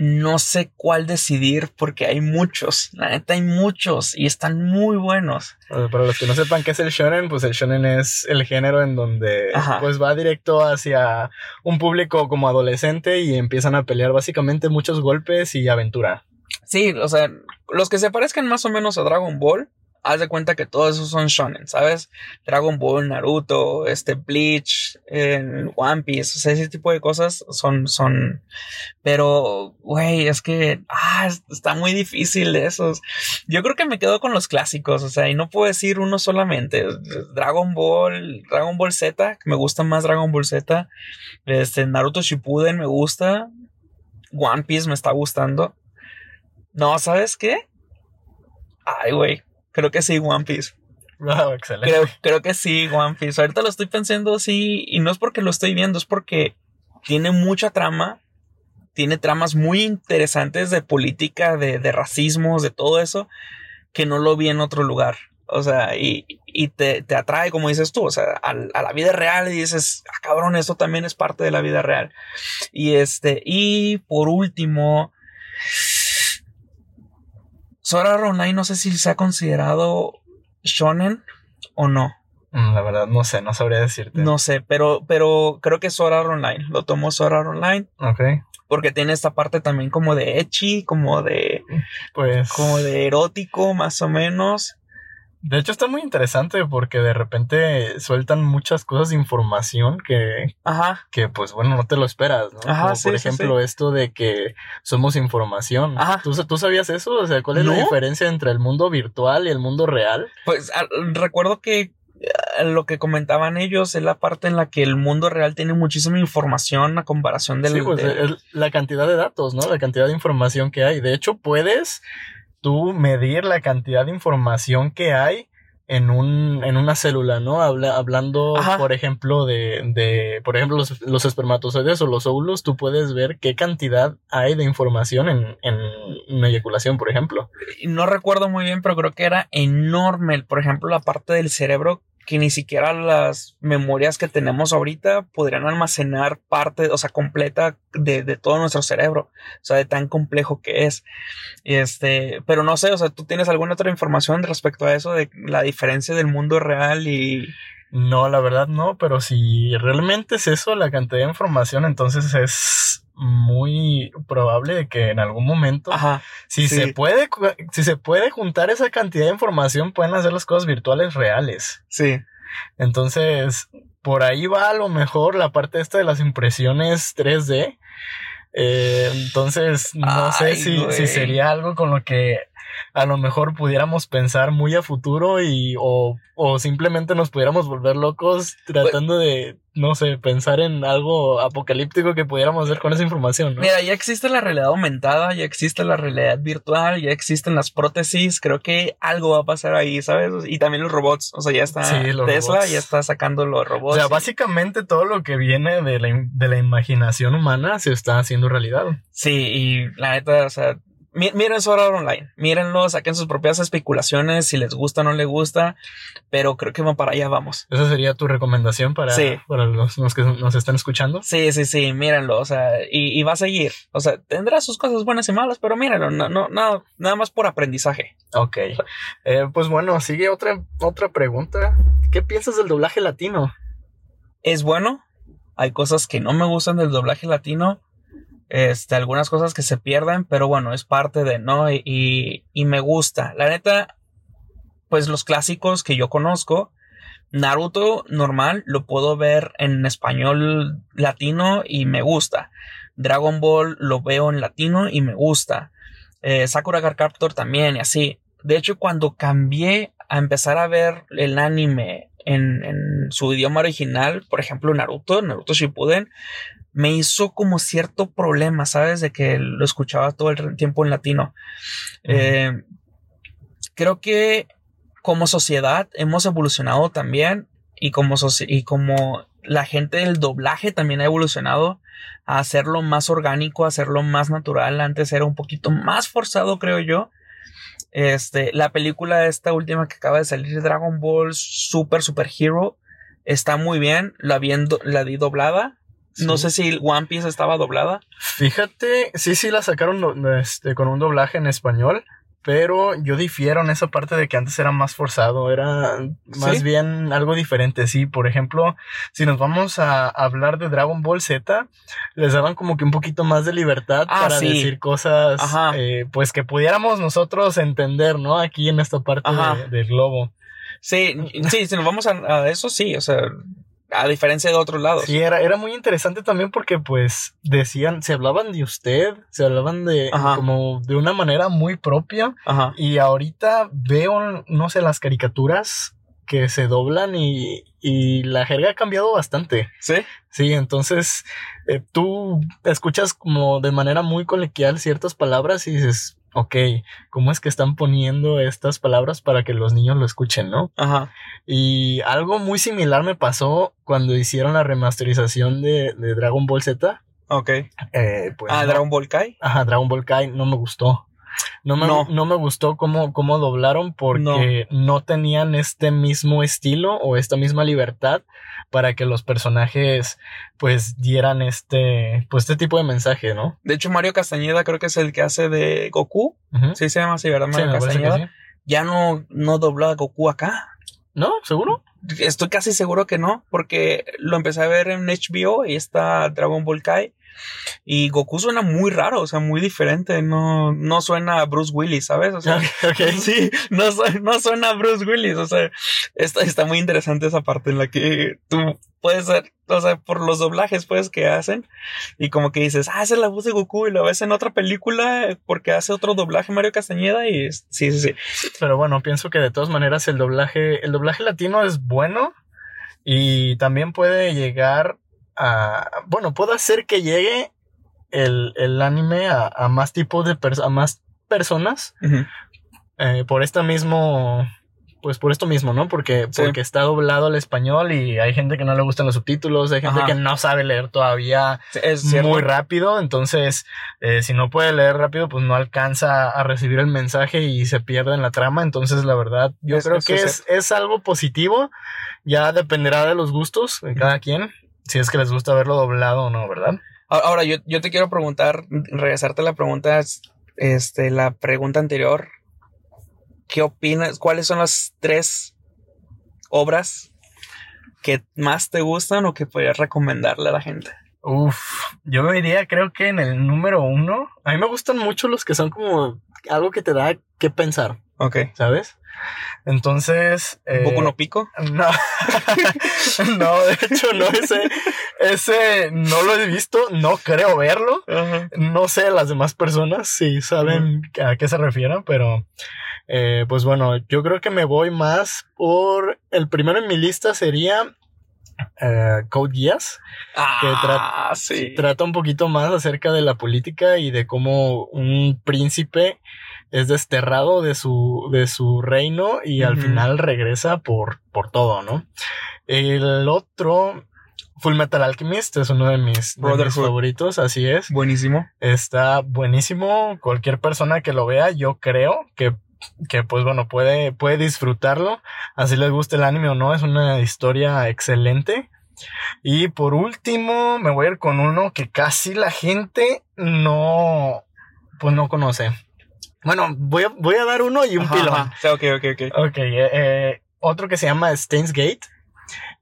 no sé cuál decidir porque hay muchos. La neta hay muchos y están muy buenos. Para los que no sepan qué es el shonen, pues el shonen es el género en donde pues va directo hacia un público como adolescente y empiezan a pelear básicamente muchos golpes y aventura. Sí, o sea, los que se parezcan más o menos a Dragon Ball, haz de cuenta que todos esos son shonen, ¿sabes? Dragon Ball, Naruto, este Bleach, One Piece, o sea, ese tipo de cosas son, son, pero, güey, es que, ah, está muy difícil de esos. Yo creo que me quedo con los clásicos, o sea, y no puedo decir uno solamente. Dragon Ball, Dragon Ball Z, me gusta más Dragon Ball Z, este, Naruto Shippuden me gusta, One Piece me está gustando. No, ¿sabes qué? Ay, güey. Creo que sí, One Piece. Wow, excelente. Creo, creo que sí, One Piece. Ahorita lo estoy pensando sí, y no es porque lo estoy viendo, es porque tiene mucha trama, tiene tramas muy interesantes de política, de, de racismo, de todo eso, que no lo vi en otro lugar. O sea, y, y te, te, atrae, como dices tú, o sea, a, a, la vida real y dices, ah, cabrón, eso también es parte de la vida real. Y este, y por último, Sora Online no sé si se ha considerado shonen o no. Mm, la verdad, no sé, no sabría decirte. No sé, pero, pero creo que Sora Online. Lo tomó Sora Online. Ok. Porque tiene esta parte también como de echi, como de. Pues. Como de erótico, más o menos. De hecho está muy interesante porque de repente sueltan muchas cosas de información que, Ajá. que pues bueno, no te lo esperas, ¿no? Ajá, Como por ejemplo esto de que somos información. Ajá. ¿Tú, ¿Tú sabías eso? O sea, ¿cuál es la diferencia entre el mundo virtual y el mundo real? Pues recuerdo que eh, lo que comentaban ellos es la parte en la que el mundo real tiene muchísima información a comparación del... Sí, pues la cantidad de datos, ¿no? La cantidad de información que hay. De hecho, puedes tú medir la cantidad de información que hay en, un, en una célula, ¿no? Habla, hablando, por ejemplo, de, de por ejemplo, los, los, espermatozoides o los óvulos, tú puedes ver qué cantidad hay de información en, en una eyaculación, por ejemplo. No recuerdo muy bien, pero creo que era enorme, por ejemplo, la parte del cerebro que ni siquiera las memorias que tenemos ahorita podrían almacenar parte, o sea, completa de, todo nuestro cerebro, o sea, de tan complejo que es. Este, pero no sé, o sea, ¿tú tienes alguna otra información respecto a eso, de la diferencia del mundo real y... No, la verdad no, pero si realmente es eso, la cantidad de información, entonces es muy probable de que en algún momento, si se puede, si se puede juntar esa cantidad de información, pueden hacer las cosas virtuales reales. Sí. Entonces, por ahí va a lo mejor la parte esta de las impresiones 3D. Eh, entonces, no sé si, si, sería algo con lo que a lo mejor pudiéramos pensar muy a futuro y o, o simplemente nos pudiéramos volver locos tratando de, no sé, pensar en algo apocalíptico que pudiéramos hacer con esa información. ¿no? Mira, ya existe la realidad aumentada, ya existe la realidad virtual, ya existen las prótesis, creo que algo va a pasar ahí, ¿sabes? Y también los robots, o sea, ya está Tesla, ya está sacando los robots. O sea, básicamente todo lo que viene de la, de la imaginación humana se está haciendo realidad. Sí, y la neta, o sea, miren Sword Art Online, mírenlo, saquen sus propias especulaciones, si les gusta o no les gusta, pero creo que para allá vamos. ¿Esa sería tu recomendación para, para los, que nos están escuchando? Sí, sí, sí, mírenlo, o sea, y, va a seguir, o sea, tendrá sus cosas buenas y malas, pero mírenlo, no, no, no nada más por aprendizaje. Ok, eh, pues bueno, sigue otra, otra pregunta, ¿qué piensas del doblaje latino? Es bueno, hay cosas que no me gustan del doblaje latino, este, algunas cosas que se pierden, pero bueno, es parte de, ¿no? Y, y, me gusta. La neta, pues los clásicos que yo conozco, Naruto normal, lo puedo ver en español latino y me gusta. Dragon Ball lo veo en latino y me gusta. Eh, Sakura Card Captor también y así. De hecho, cuando cambié a empezar a ver el anime en, en su idioma original, por ejemplo Naruto, Naruto Shippuden, me hizo como cierto problema, ¿sabes? De que lo escuchaba todo el tiempo en latino. Eh, creo que como sociedad hemos evolucionado también y como, y como la gente del doblaje también ha evolucionado a hacerlo más orgánico, a hacerlo más natural. Antes era un poquito más forzado, creo yo. Este, la película esta última que acaba de salir, Dragon Ball Super Super Hero, está muy bien. La, viendo, la di doblada. No sé si One Piece estaba doblada. Fíjate, sí, sí la sacaron este, con un doblaje en español pero yo difiero en esa parte de que antes era más forzado, era más bien algo diferente, sí, por ejemplo, si nos vamos a hablar de Dragon Ball Z, les daban como que un poquito más de libertad ah, para decir cosas, eh, pues que pudiéramos nosotros entender, ¿no? Aquí en esta parte del globo. Sí, sí, si nos vamos a, a, eso, sí, o sea, a diferencia de otros lados. Sí, era, era muy interesante también porque pues decían, se hablaban de usted, se hablaban de como de una manera muy propia. Ajá. Y ahorita veo, no sé, las caricaturas que se doblan y, y la jerga ha cambiado bastante. Sí. Sí, entonces eh, tú escuchas como de manera muy coloquial ciertas palabras y dices, ok, ¿cómo es que están poniendo estas palabras para que los niños lo escuchen, no? Ajá. Y algo muy similar me pasó cuando hicieron la remasterización de, Dragon Ball Z. Ok. Eh, pues ah, Dragon Ball Kai. Ajá, Dragon Ball Kai no me gustó. No me, no. me gustó cómo, cómo doblaron porque no. tenían este mismo estilo o esta misma libertad para que los personajes pues dieran este pues este tipo de mensaje, ¿no? De hecho Mario Castañeda creo que es el que hace de Goku. Sí se llama así, ¿verdad? Mario Castañeda. Ya no, no dobló a Goku acá. ¿No? ¿Seguro? Estoy casi seguro que no, porque lo empecé a ver en HBO y está Dragon Ball Kai y Goku suena muy raro, o sea, muy diferente. No, no suena a Bruce Willis, ¿sabes? O sea, sí, no, no suena a Bruce Willis. O sea, está, está muy interesante esa parte en la que tú puedes ser, o sea, por los doblajes, pues, que hacen. Y como que dices, ah, esa es la voz de Goku y lo ves en otra película porque hace otro doblaje Mario Castañeda y sí, sí, sí. Pero bueno, pienso que de todas maneras el doblaje, el doblaje latino es bueno y también puede llegar bueno, puedo hacer que llegue el, anime a, más tipos de personas, a más personas eh, por esto mismo, pues por esto mismo, ¿no? Porque, porque está doblado al español y hay gente que no le gustan los subtítulos, hay gente que no sabe leer todavía es muy rápido, entonces eh, si no puede leer rápido, pues no alcanza a recibir el mensaje y se pierde en la trama, entonces la verdad yo creo que es, es algo positivo, ya dependerá de los gustos de cada quien si es que les gusta verlo doblado o no, ¿verdad? Ahora, yo, yo te quiero preguntar, regresarte a la pregunta, este, la pregunta anterior. ¿Qué opinas? ¿Cuáles son las tres obras que más te gustan o que podrías recomendarle a la gente? Uf, yo me diría, creo que en el número uno, a mí me gustan mucho los que son como algo que te da que pensar. Ok. ¿Sabes? Entonces. ¿Un poco no pico? No. no, de hecho, no. Ese, ese no lo he visto. No creo verlo. No sé las demás personas si saben a qué se refieren, pero. Eh, pues bueno, yo creo que me voy más por. El primero en mi lista sería Uh, Code Geass, que ah, trata un poquito más acerca de la política y de cómo un príncipe es desterrado de su, de su reino y al final regresa por, por todo, ¿no? El otro, Full Metal Alchemist, es uno de mis, favoritos, así es. Buenísimo. Está buenísimo. Cualquier persona que lo vea, yo creo que que pues bueno, puede, puede disfrutarlo, así les guste el anime o no, es una historia excelente. Y por último, me voy a ir con uno que casi la gente no, pues no conoce. Bueno, voy a, voy a dar uno y un pilón. ok, ok, ok. Ok, eh, eh, otro que se llama Stains Gate.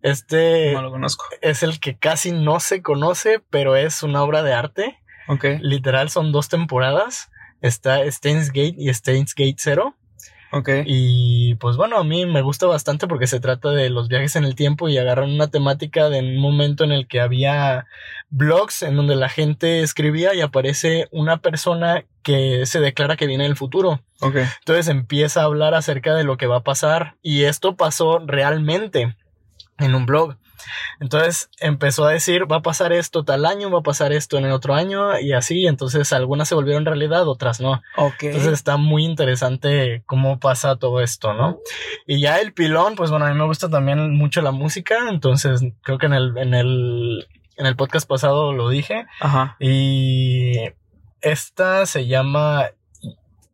Este no lo conozco. es el que casi no se conoce, pero es una obra de arte. Ok. Literal son dos temporadas. Está Stains Gate y Stains Gate Zero. Ok. Y pues bueno, a mí me gusta bastante porque se trata de los viajes en el tiempo y agarran una temática de un momento en el que había blogs en donde la gente escribía y aparece una persona que se declara que viene del futuro. Ok. Entonces empieza a hablar acerca de lo que va a pasar y esto pasó realmente en un blog. Entonces empezó a decir, va a pasar esto tal año, va a pasar esto en el otro año y así. Entonces algunas se volvieron realidad, otras no. Ok. Entonces está muy interesante cómo pasa todo esto, ¿no? Y ya el pilón, pues bueno, a mí me gusta también mucho la música. Entonces creo que en el, en el, en el podcast pasado lo dije. Ajá. Y esta se llama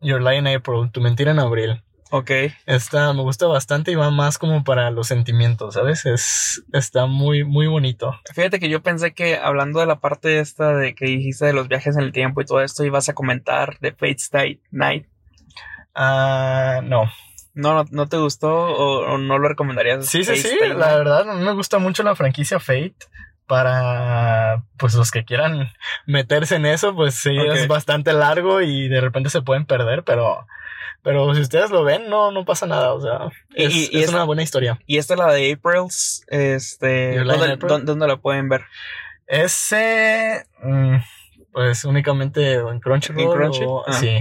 Your Lie in April, Tu mentira en abril. Ok. Esta me gusta bastante y va más como para los sentimientos, ¿sabes? Es, está muy, muy bonito. Fíjate que yo pensé que hablando de la parte esta de que dijiste de los viajes en el tiempo y todo esto, ibas a comentar de Fate Stay Night. Ah, no. ¿No, no, no te gustó o, o no lo recomendarías? Sí, sí, Fate sí. La Night? verdad, a mí me gusta mucho la franquicia Fate. Para pues los que quieran meterse en eso, pues sí, es bastante largo y de repente se pueden perder, pero, pero si ustedes lo ven, no, no pasa nada. O sea, es, y- y es es- una buena historia. Y esta la de Aprils, este, ¿dónde, April? dónde- dónde la pueden ver? Ese, mm, pues únicamente en Crunchyroll. ¿En Crunchy? o- Ah. Sí.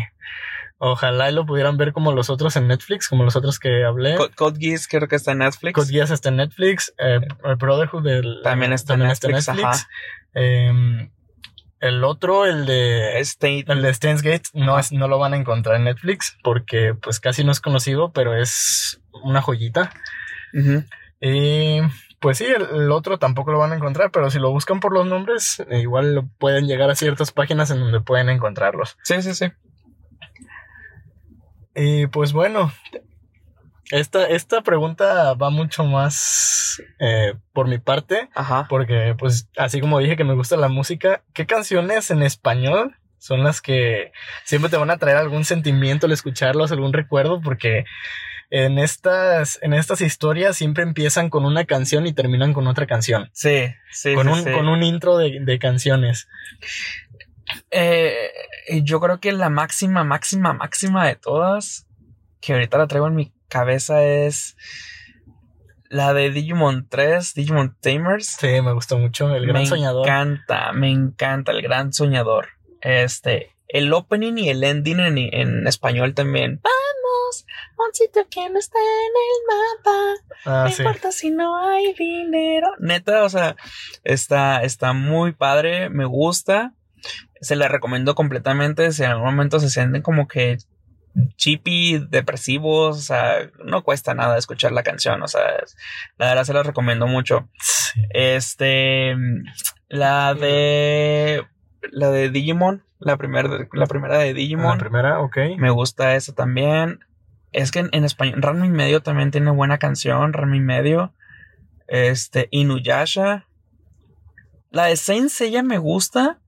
Ojalá y lo pudieran ver como los otros en Netflix, como los otros que hablé. Co- Code Geass creo que está en Netflix. Code Geass está en Netflix. eh, el Brotherhood del- También está en Netflix, ajá. Em, el otro, el de State. el de Gate, no, es, no lo van a encontrar en Netflix porque pues casi no es conocido, pero es una joyita. Y pues sí, el, el otro tampoco lo van a encontrar, pero si lo buscan por los nombres, eh, igual lo pueden llegar a ciertas páginas en donde pueden encontrarlos. Sí, sí, sí. Y pues bueno, esta, esta pregunta va mucho más eh, por mi parte, Ajá. porque pues así como dije que me gusta la música, ¿qué canciones en español son las que siempre te van a traer algún sentimiento al escucharlos, algún recuerdo? Porque en estas, en estas historias siempre empiezan con una canción y terminan con otra canción. Sí, sí. con, sí, un, sí. con un intro de, de canciones. Eh, yo creo que la máxima, máxima, máxima de todas, que ahorita la traigo en mi cabeza, es la de Digimon 3, Digimon Tamers. Sí, me gustó mucho. El gran me soñador. encanta, me encanta el gran soñador. Este, el opening y el ending en, en español también. Vamos, un sitio que no está en el mapa. Ah, No sí. importa si no hay dinero. Neta, o sea, está, está muy padre, me gusta. Se la recomiendo completamente. Si en algún momento se sienten como que chippy, depresivos, o sea, no cuesta nada escuchar la canción. O sea, la verdad se la recomiendo mucho. Sí. Este, la de, la de Digimon, la primera, la primera de La Digimon. primera, ok. Me gusta esa también. Es que en, en español, Ranma y medio también tiene buena canción, Ranma y medio. Este, Inuyasha. La de Saint Seiya me gusta,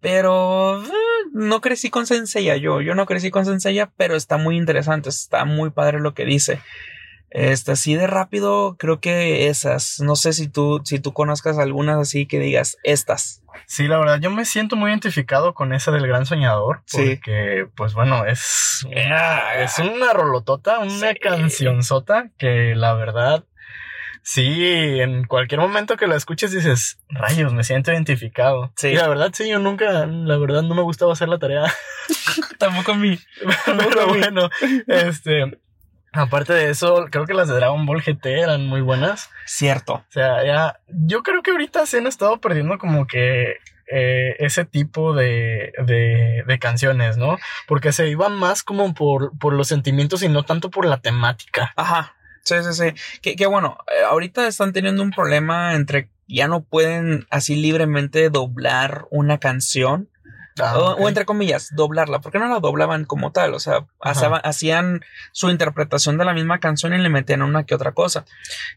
pero eh, no crecí con Saint Seiya yo. Yo no crecí con Saint Seiya, pero está muy interesante, está muy padre lo que dice. Este, así de rápido, creo que esas. No sé si tú, si tú conozcas algunas así que digas estas. Sí, la verdad, yo me siento muy identificado con esa del gran soñador. Sí. Porque, pues bueno, es una, Ah, es una rolotota, una Sí. cancionzota que la verdad, sí, en cualquier momento que la escuches dices, rayos, me siento identificado. Sí. Y la verdad, sí, yo nunca, la verdad, no me gustaba hacer la tarea. Tampoco a mí. Pero bueno, este, aparte de eso, creo que las de Dragon Ball GT eran muy buenas. Cierto. O sea, ya, yo creo que ahorita se han estado perdiendo como que eh, ese tipo de, de, de canciones, ¿no? Porque se iban más como por, por los sentimientos y no tanto por la temática. Ajá. Sí, sí, sí. Que, que bueno, eh, ahorita están teniendo un problema entre ya no pueden así libremente doblar una canción. Ah, o, entre comillas, doblarla. porque no la doblaban como tal? O sea, hacía- hacían su interpretación de la misma canción y le metían una que otra cosa.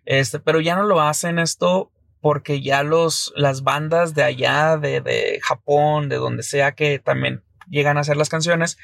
Este, pero ya no lo hacen esto porque ya los, las bandas de allá, de, de Japón, de donde sea que también llegan a hacer las canciones.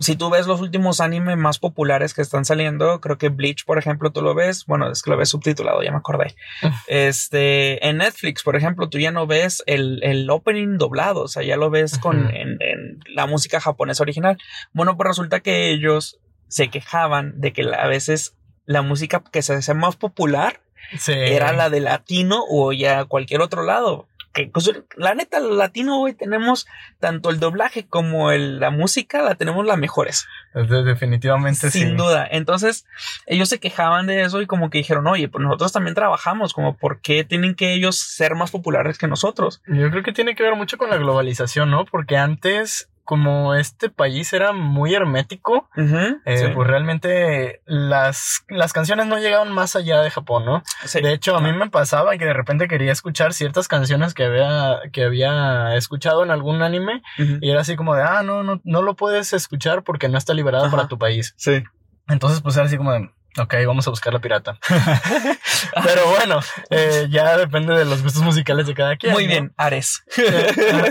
Si tú ves los últimos anime más populares que están saliendo, creo que Bleach, por ejemplo, tú lo ves. Bueno, es que lo ves subtitulado, ya me acordé. Este, en Netflix, por ejemplo, tú ya no ves el, el opening doblado, o sea, ya lo ves con Ujú. en, en la música japonesa original. Bueno, pues resulta que ellos se quejaban de que a veces la música que se hacía más popular era la de latino o ya cualquier otro lado. Que, pues, la neta, el latino hoy tenemos tanto el doblaje como la música, la tenemos las mejores. Definitivamente Sin duda. Entonces, ellos se quejaban de eso y como que dijeron, oye, pues nosotros también trabajamos, como por qué tienen que ellos ser más populares que nosotros. Yo creo que tiene que ver mucho con la globalización, ¿no? Porque antes como este país era muy hermético, eh, pues realmente las, las canciones no llegaban más allá de Japón, ¿no? De hecho, a mí me pasaba que de repente quería escuchar ciertas canciones que había, que había escuchado en algún anime y era así como de, ah, no, no, no lo puedes escuchar porque no está liberado para tu país. Sí. Entonces, pues era así como de, Ok, vamos a buscar la pirata. Pero bueno, eh, ya depende de los gustos musicales de cada quien. Muy bien, Ares.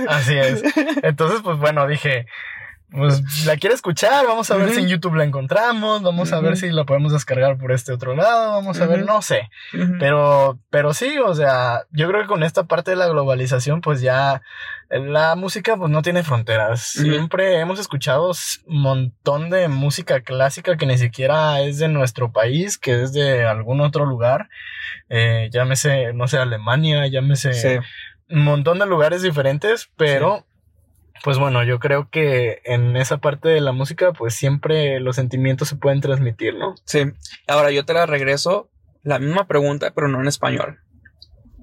Así es. Entonces, pues bueno, dije, pues la quiero escuchar, vamos a ver si en YouTube la encontramos, vamos a ver si la podemos descargar por este otro lado, vamos a ver, no sé. Pero, pero sí, o sea, yo creo que con esta parte de la globalización, pues ya la música pues no tiene fronteras. Siempre hemos escuchado un montón de música clásica que ni siquiera es de nuestro país, que es de algún otro lugar. Eh, llámese, no sé, Alemania, llámese un montón de lugares diferentes, pero pues bueno, yo creo que en esa parte de la música, pues siempre los sentimientos se pueden transmitir, ¿no? Sí. Ahora yo te la regreso, la misma pregunta, pero no en español.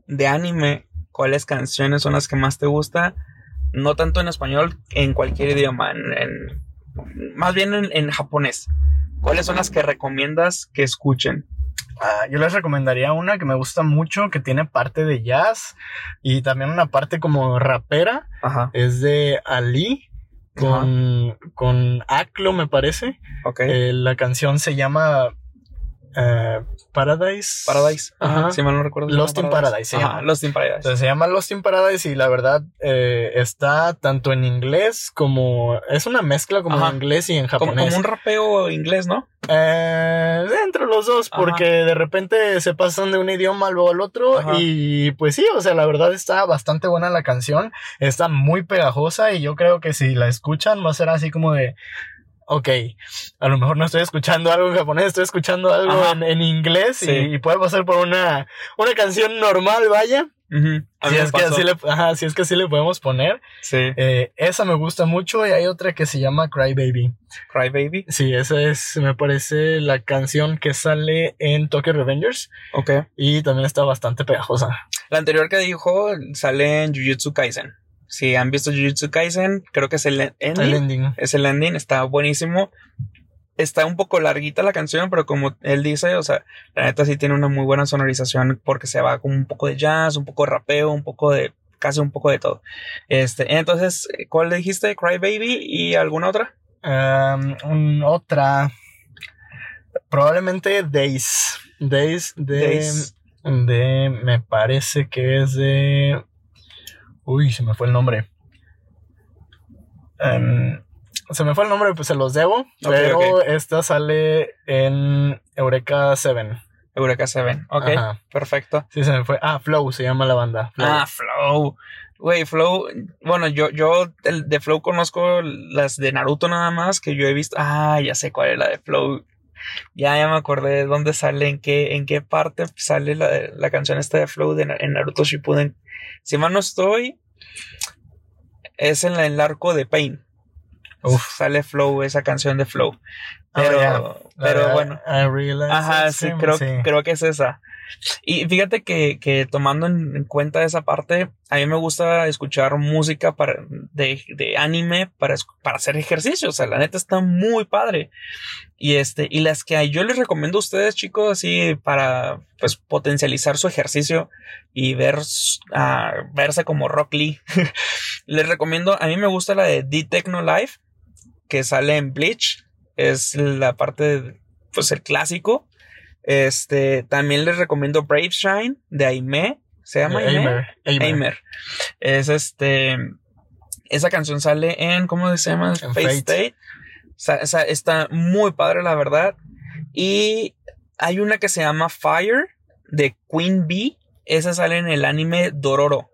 De anime, ¿cuáles canciones son las que más te gusta? No tanto en español, en cualquier idioma, en, más bien en, en japonés. ¿Cuáles son las que recomiendas que escuchen? Ah, yo les recomendaría una que me gusta mucho, que tiene parte de jazz y también una parte como rapera. Ajá. Es de Ali con, con Aclo, me parece. Ok. Eh, la canción se llama eh, Paradise. Paradise. Ajá. Si mal no recuerdo. Lost in Paradise. Ajá, Lost in Paradise. Entonces, se llama Lost in Paradise y la verdad eh, está tanto en inglés como. Es una mezcla como en inglés y en japonés. Como, un rapeo inglés, ¿no? Eh, entre los dos, porque de repente se pasan de un idioma luego al otro. Y pues sí, o sea, la verdad está bastante buena la canción. Está muy pegajosa y yo creo que si la escuchan va a ser así como de ok, a lo mejor no estoy escuchando algo en japonés, estoy escuchando algo en, inglés y, puede pasar por una, una canción normal, vaya. si, es que así le, ajá, si es que así le podemos poner. Sí. Eh, esa me gusta mucho y hay otra que se llama Cry Baby. Cry Baby. Sí, esa es, me parece, la canción que sale en Tokyo Revengers. Ok. Y también está bastante pegajosa. La anterior que dijo sale en Jujutsu Kaisen. Si han visto Jujutsu Kaisen, creo que es el ending. Es el ending, está buenísimo. Está un poco larguita la canción, pero como él dice, o sea, la neta sí tiene una muy buena sonorización porque se va con un poco de jazz, un poco de rapeo, un poco de casi un poco de todo. Este, entonces, ¿cuál le dijiste? Cry Baby y alguna otra? Um, otra. Probablemente Days. Days de. Days. De. Me parece que es de. Uy, se me fue el nombre. Em, se me fue el nombre, pues se los debo. pero esta sale en Eureka 7. Eureka 7, ok, perfecto. Sí, se me fue. Ah, Flow se llama la banda. Ah, Flow. Güey, Flow. Bueno, yo, yo de Flow conozco las de Naruto nada más que yo he visto. Ah, ya sé cuál es la de Flow. Ya, ya me acordé de dónde sale, en qué, en qué parte sale la, la canción esta de Flow de, en Naruto Shippuden. Si mal no estoy, es en el arco de Pain. Uf. Sale Flow, esa canción de Flow. Ah, pero, pero bueno. Ajá, sí, creo, creo que es esa. Y fíjate que, que tomando en cuenta esa parte, a mí me gusta escuchar música para, de, de anime para, para hacer ejercicio. O sea, la neta está muy padre. Y este, y las que yo les recomiendo a ustedes, chicos, así para pues potencializar su ejercicio y ver, uh, verse como Rock Lee. les recomiendo, a mí me gusta la de D-Techno Life, que sale en Bleach. Es la parte, pues el clásico. Este, también les recomiendo Brave Shine de Aime. ¿Se llama Aime? Aimer. Es este. Esa canción sale en. ¿Cómo se llama? Face State. Está muy padre, la verdad. Y hay una que se llama Fire de Queen Bee. Esa sale en el anime Dororo.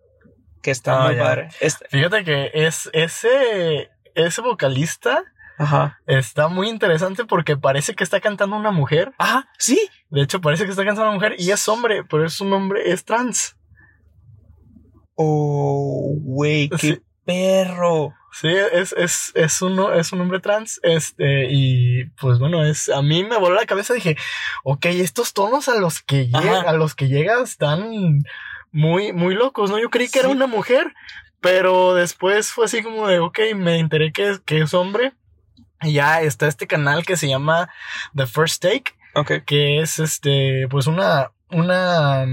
Que está ah, muy padre. Fíjate que es ese. Ese vocalista Ajá. Está muy interesante porque parece que está cantando una mujer. Ajá, sí. De hecho, parece que está cantando una mujer y es hombre, pero es un hombre, es trans. Oh, güey, qué perro. Sí, es, es, es, uno, es un hombre trans. Este, y pues bueno, es, a mí me voló la cabeza. Dije, ok, estos tonos a los que llega, a los que llega están muy, muy locos, ¿no? Yo creí que era una mujer, pero después fue así como de, ok, me enteré que, que es hombre. Y ya está este canal que se llama The First Take. Ok. Que es este, pues una, una,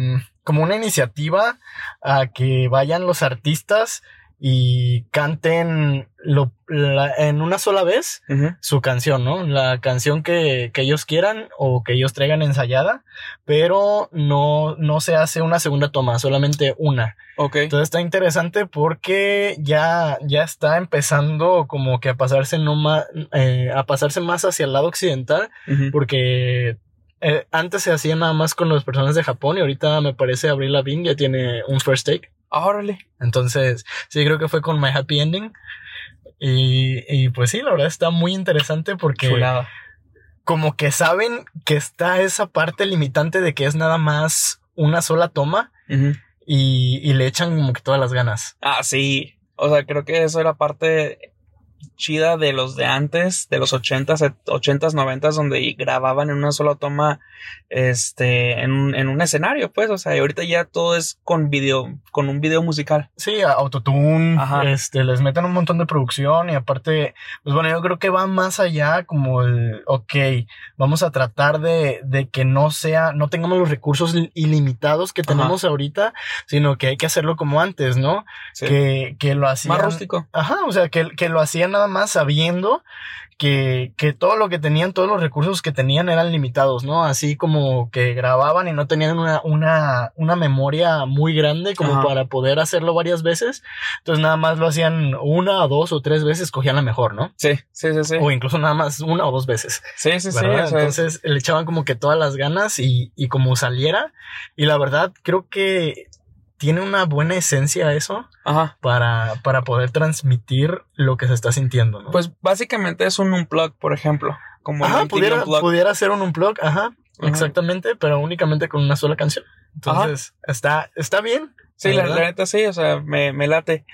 como una iniciativa a que vayan los artistas y canten lo, en una sola vez su canción, ¿no? La canción que, que, ellos quieran o que ellos traigan ensayada, pero no, no se hace una segunda toma, solamente una. Ok. Entonces está interesante porque ya, ya está empezando como que a pasarse no más, eh, a pasarse más hacia el lado occidental, porque eh, antes se hacía nada más con las personas de Japón y ahorita me parece Abril Lavigne ya tiene un first take. Órale. Entonces, sí, creo que fue con My Happy Ending. Y, y pues sí, la verdad está muy interesante porque como que saben que está esa parte limitante de que es nada más una sola toma y, y le echan como que todas las ganas. Ah, sí. O sea, creo que eso era parte chida de los de antes, de los 80s, 80s, 90s, donde grababan en una sola toma, este, en un, en un escenario, pues, o sea, y ahorita ya todo es con video, con un video musical. Sí, autotune, este, les meten un montón de producción y aparte, pues bueno, yo creo que va más allá como el, ok, vamos a tratar de, de que no sea, no tengamos los recursos ilimitados que tenemos ahorita, sino que hay que hacerlo como antes, ¿no? Que, que lo hacían. Más rústico. Ajá, o sea, que, que lo hacían nada más sabiendo que, que todo lo que tenían, todos los recursos que tenían eran limitados, ¿no? Así como que grababan y no tenían una, una, una memoria muy grande como para poder hacerlo varias veces. Entonces nada más lo hacían una o dos o tres veces, cogían la mejor, ¿no? Sí, sí, sí, sí. O incluso nada más una o dos veces. Sí, sí, sí. Entonces le echaban como que todas las ganas y, y como saliera. Y la verdad, creo que tiene una buena esencia eso Para, para poder transmitir lo que se está sintiendo, ¿no? Pues básicamente es un unplug, por ejemplo. Como ajá, pudiera, pudiera ser un unplug, ajá, exactamente, pero únicamente con una sola canción. Entonces, está, está bien. Sí, la, neta sí, o sea, me, me late.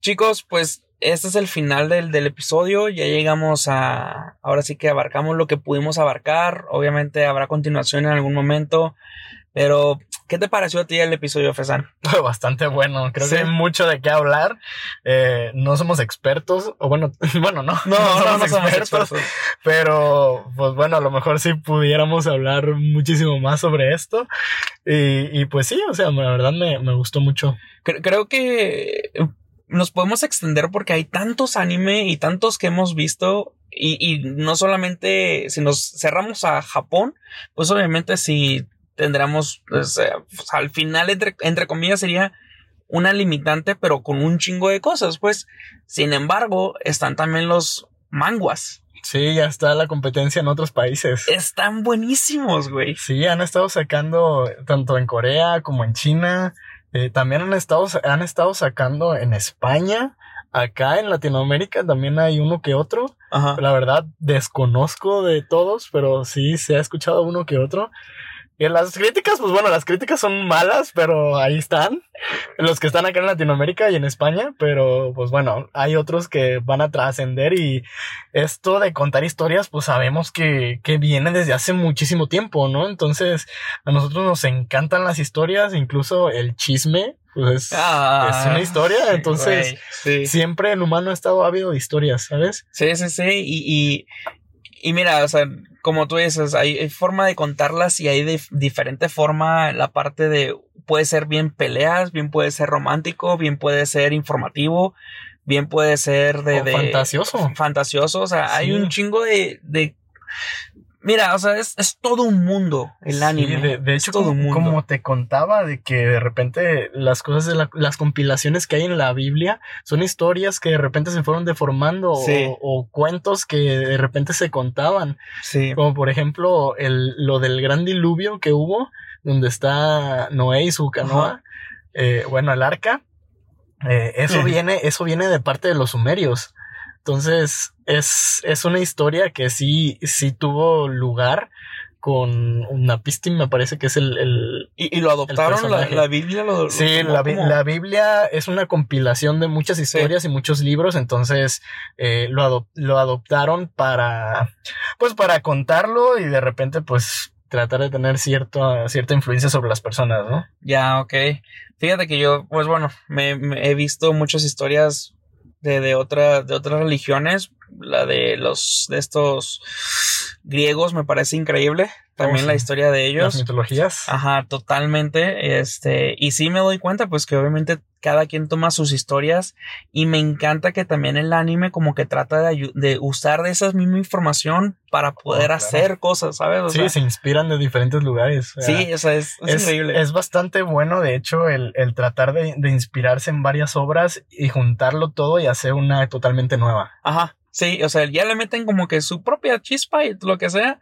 Chicos, pues este es el final del, del, episodio. Ya llegamos a. Ahora sí que abarcamos lo que pudimos abarcar. Obviamente habrá continuación en algún momento. Pero ¿Qué te pareció a ti el episodio, Fesan? Bastante bueno. Creo que hay mucho de qué hablar. Eh, no somos expertos, o bueno, bueno, no. No, no, somos, expertos, Pero, pues bueno, a lo mejor sí pudiéramos hablar muchísimo más sobre esto. Y, y pues sí, o sea, la verdad me, me gustó mucho. Creo que nos podemos extender porque hay tantos anime y tantos que hemos visto y, y, no solamente si nos cerramos a Japón, pues obviamente si tendremos, pues, al final, entre, entre comillas, sería una limitante, pero con un chingo de cosas, pues. Sin embargo, están también los manguas. Sí, ya está la competencia en otros países. Están buenísimos, güey. Sí, han estado sacando tanto en Corea como en China. Eh, también han estado, han estado sacando en España. Acá en Latinoamérica también hay uno que otro. La verdad, desconozco de todos, pero sí se ha escuchado uno que otro. Y las críticas, pues bueno, las críticas son malas, pero ahí están. Los que están acá en Latinoamérica y en España, pero pues bueno, hay otros que van a trascender y esto de contar historias, pues sabemos que, que viene desde hace muchísimo tiempo, ¿no? Entonces, a nosotros nos encantan las historias, incluso el chisme, pues es, ah, una historia, entonces siempre el humano ha estado ávido de historias, ¿sabes? Sí, sí, sí, y, y, y mira, o sea, como tú dices, hay, forma de contarlas y hay de diferente forma la parte de puede ser bien peleas, bien puede ser romántico, bien puede ser informativo, bien puede ser de, fantasioso. Fantasioso, o sea, hay un chingo de, de Mira, o sea, es, todo un mundo el anime. de, hecho, todo como, como, te contaba, de que de repente las cosas de las compilaciones que hay en la Biblia son historias que de repente se fueron deformando o, cuentos que de repente se contaban. Sí. Como por ejemplo el, lo del gran diluvio que hubo, donde está Noé y su canoa. Eh, bueno, el arca. Eh, eso viene, eso viene de parte de los sumerios. Entonces, es, es una historia que sí, sí tuvo lugar con una pistin, me parece que es el... ¿Y, lo adoptaron? La, Biblia lo, Sí, la, la, Biblia es una compilación de muchas historias y muchos libros, entonces eh, lo, lo adoptaron para, pues para contarlo y de repente pues tratar de tener cierta, cierta influencia sobre las personas, ¿no? Ya, ok. Fíjate que yo, pues bueno, me, he visto muchas historias de, de, otra, de otras religiones. La de los, de estos griegos me parece increíble. También la historia de ellos. Las mitologías. Ajá, totalmente. Este, y sí me doy cuenta, pues que obviamente cada quien toma sus historias. Y me encanta que también el anime como que trata de, de usar de esa misma información para poder oh, hacer cosas, ¿sabes? sí, se inspiran de diferentes lugares. sí, o sea, es, increíble. Es bastante bueno, de hecho, el, el tratar de, de inspirarse en varias obras y juntarlo todo y hacer una totalmente nueva. Ajá. Sí, o sea, ya le meten como que su propia chispa y lo que sea.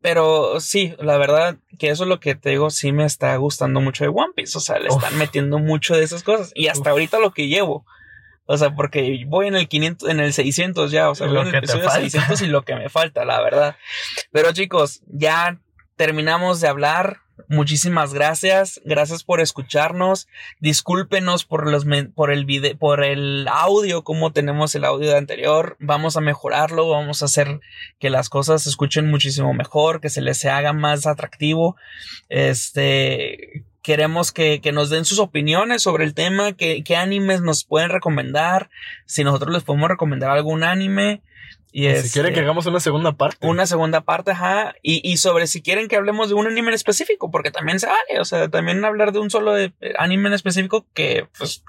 Pero sí, la verdad que eso es lo que te digo, sí me está gustando mucho de One Piece. O sea, le están metiendo mucho de esas cosas. Y hasta ahorita lo que llevo. O sea, porque voy en el 500, en el 600 ya. O sea, voy en el episodio 600 y lo que me falta, la verdad. Pero chicos, ya terminamos de hablar. Muchísimas gracias, gracias por escucharnos. Discúlpenos por los por el video, por el audio, como tenemos el audio anterior. Vamos a mejorarlo, vamos a hacer que las cosas se escuchen muchísimo mejor, que se les haga más atractivo. Este queremos que, que, nos den sus opiniones sobre el tema, qué animes nos pueden recomendar, si nosotros les podemos recomendar algún anime. Y si quieren que hagamos una segunda parte. Una segunda parte, ajá. Y, y, sobre si quieren que hablemos de un anime en específico, porque también se vale. O sea, también hablar de un solo de eh, anime en específico que pues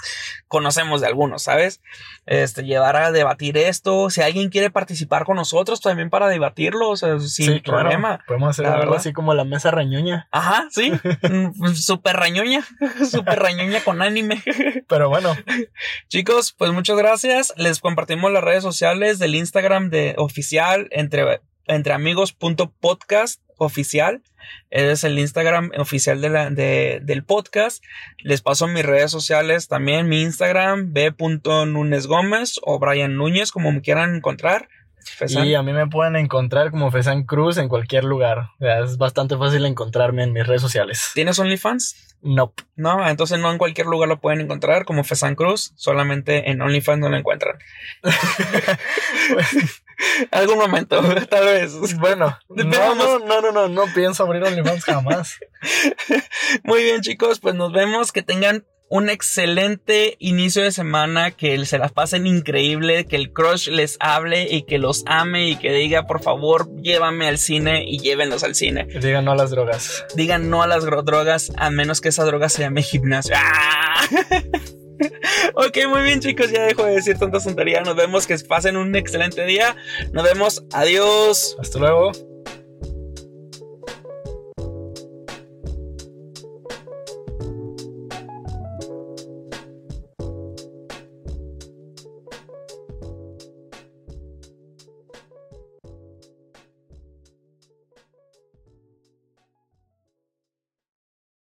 conocemos de algunos, ¿sabes? Este, llevar a debatir esto. Si alguien quiere participar con nosotros también para debatirlo, o sea, sin problema. Podemos hacer algo así como la mesa rañoña. Ajá, sí. Mm, super rañoña. super rañoña con anime. Pero bueno. Chicos, pues muchas gracias. Les compartimos las redes sociales del Instagram oficial entre, entre amigos.podcast oficial. Es el Instagram oficial de la, de, del podcast. Les paso mis redes sociales también. Mi Instagram, b.nunesgómez o Brian Núñez, como me quieran encontrar. Y a mí me pueden encontrar como Fesan Cruz en cualquier lugar. es bastante fácil encontrarme en mis redes sociales. ¿Tienes OnlyFans? No. No, entonces no en cualquier lugar lo pueden encontrar como Fesan Cruz, solamente en OnlyFans no lo encuentran. Algún momento, tal vez. Bueno, no, no, no, no, no, no pienso abrir OnlyFans jamás. Muy bien, chicos, pues nos vemos. Que tengan un excelente inicio de semana, que se las pasen increíble, que el crush les hable y que los ame y que diga, por favor, llévame al cine y llévenlos al cine. Digan no a las drogas. Digan no a las drogas, a menos que esa droga se llame gimnasio. ¡Ah! ok, muy bien chicos, ya dejo de decir tanta tontería. Nos vemos, que pasen un excelente día. Nos vemos, adiós. Hasta luego.